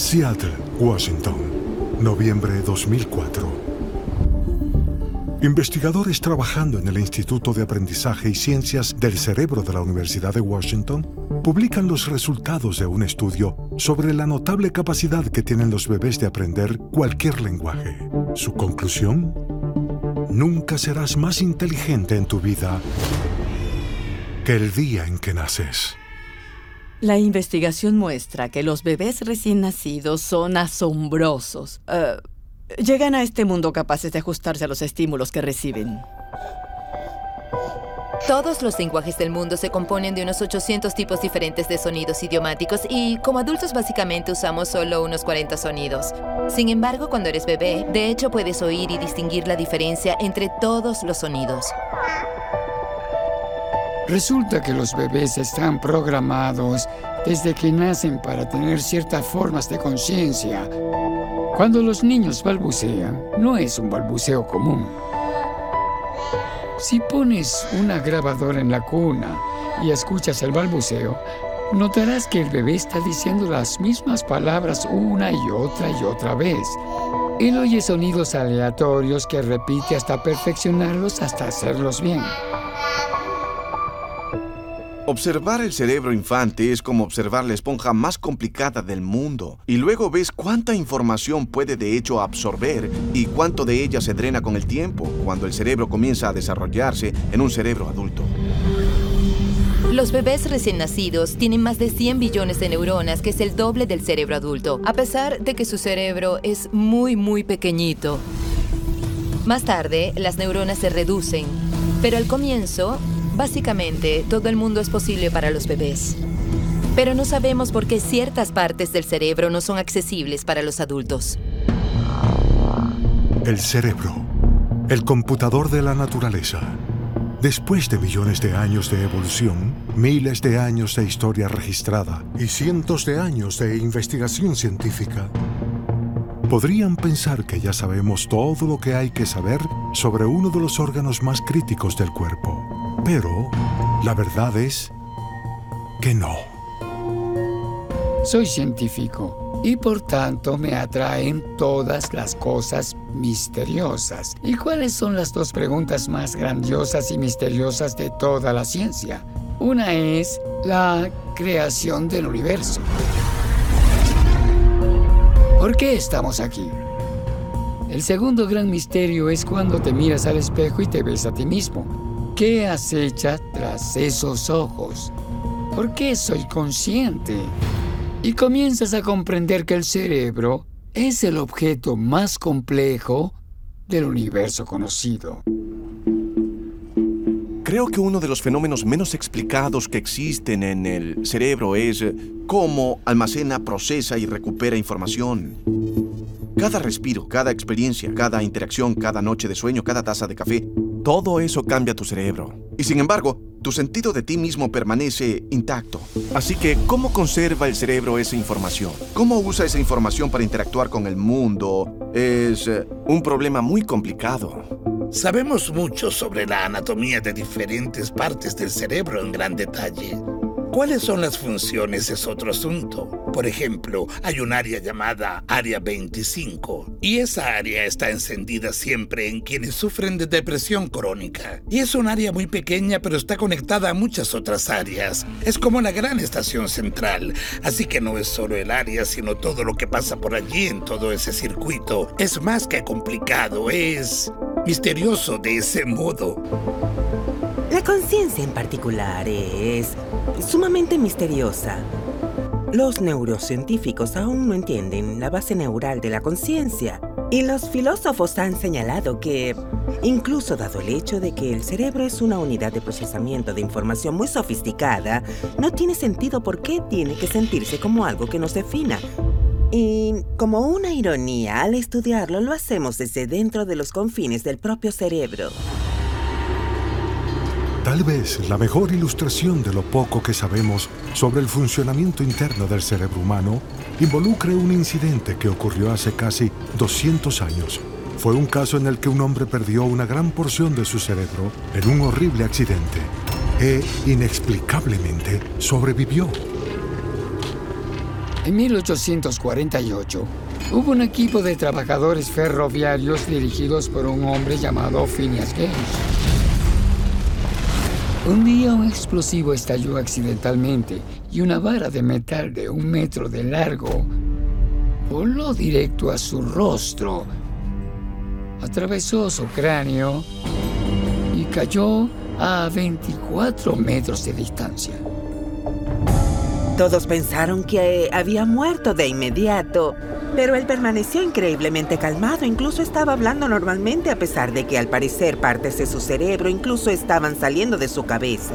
Seattle, Washington, noviembre de 2004. Investigadores trabajando en el Instituto de Aprendizaje y Ciencias del Cerebro de la Universidad de Washington publican los resultados de un estudio sobre la notable capacidad que tienen los bebés de aprender cualquier lenguaje. Su conclusión, nunca serás más inteligente en tu vida que el día en que naces. La investigación muestra que los bebés recién nacidos son asombrosos. Eh, llegan a este mundo capaces de ajustarse a los estímulos que reciben. Todos los lenguajes del mundo se componen de unos 800 tipos diferentes de sonidos idiomáticos y como adultos básicamente usamos solo unos 40 sonidos. Sin embargo, cuando eres bebé, de hecho puedes oír y distinguir la diferencia entre todos los sonidos. Resulta que los bebés están programados desde que nacen para tener ciertas formas de conciencia. Cuando los niños balbucean, no es un balbuceo común. Si pones una grabadora en la cuna y escuchas el balbuceo, notarás que el bebé está diciendo las mismas palabras una y otra y otra vez. Él oye sonidos aleatorios que repite hasta perfeccionarlos hasta hacerlos bien. Observar el cerebro infante es como observar la esponja más complicada del mundo y luego ves cuánta información puede de hecho absorber y cuánto de ella se drena con el tiempo cuando el cerebro comienza a desarrollarse en un cerebro adulto. Los bebés recién nacidos tienen más de 100 billones de neuronas, que es el doble del cerebro adulto, a pesar de que su cerebro es muy, muy pequeñito. Más tarde, las neuronas se reducen, pero al comienzo Básicamente, todo el mundo es posible para los bebés. Pero no sabemos por qué ciertas partes del cerebro no son accesibles para los adultos. El cerebro, el computador de la naturaleza. Después de millones de años de evolución, miles de años de historia registrada y cientos de años de investigación científica, podrían pensar que ya sabemos todo lo que hay que saber sobre uno de los órganos más críticos del cuerpo. Pero la verdad es que no. Soy científico y por tanto me atraen todas las cosas misteriosas. ¿Y cuáles son las dos preguntas más grandiosas y misteriosas de toda la ciencia? Una es la creación del universo. ¿Por qué estamos aquí? El segundo gran misterio es cuando te miras al espejo y te ves a ti mismo. ¿Qué acecha tras esos ojos? ¿Por qué soy consciente? Y comienzas a comprender que el cerebro es el objeto más complejo del universo conocido. Creo que uno de los fenómenos menos explicados que existen en el cerebro es cómo almacena, procesa y recupera información. Cada respiro, cada experiencia, cada interacción, cada noche de sueño, cada taza de café, todo eso cambia tu cerebro. Y sin embargo, tu sentido de ti mismo permanece intacto. Así que, ¿cómo conserva el cerebro esa información? ¿Cómo usa esa información para interactuar con el mundo? Es eh, un problema muy complicado. Sabemos mucho sobre la anatomía de diferentes partes del cerebro en gran detalle. ¿Cuáles son las funciones? Es otro asunto. Por ejemplo, hay un área llamada Área 25 y esa área está encendida siempre en quienes sufren de depresión crónica. Y es un área muy pequeña pero está conectada a muchas otras áreas. Es como la gran estación central, así que no es solo el área sino todo lo que pasa por allí en todo ese circuito. Es más que complicado, es misterioso de ese modo. La conciencia en particular es sumamente misteriosa. Los neurocientíficos aún no entienden la base neural de la conciencia y los filósofos han señalado que, incluso dado el hecho de que el cerebro es una unidad de procesamiento de información muy sofisticada, no tiene sentido por qué tiene que sentirse como algo que nos defina. Y como una ironía, al estudiarlo lo hacemos desde dentro de los confines del propio cerebro. Tal vez la mejor ilustración de lo poco que sabemos sobre el funcionamiento interno del cerebro humano involucre un incidente que ocurrió hace casi 200 años. Fue un caso en el que un hombre perdió una gran porción de su cerebro en un horrible accidente e inexplicablemente sobrevivió. En 1848, hubo un equipo de trabajadores ferroviarios dirigidos por un hombre llamado Phineas Gage. Un día un explosivo estalló accidentalmente y una vara de metal de un metro de largo voló directo a su rostro, atravesó su cráneo y cayó a 24 metros de distancia. Todos pensaron que había muerto de inmediato, pero él permaneció increíblemente calmado, incluso estaba hablando normalmente a pesar de que al parecer partes de su cerebro incluso estaban saliendo de su cabeza.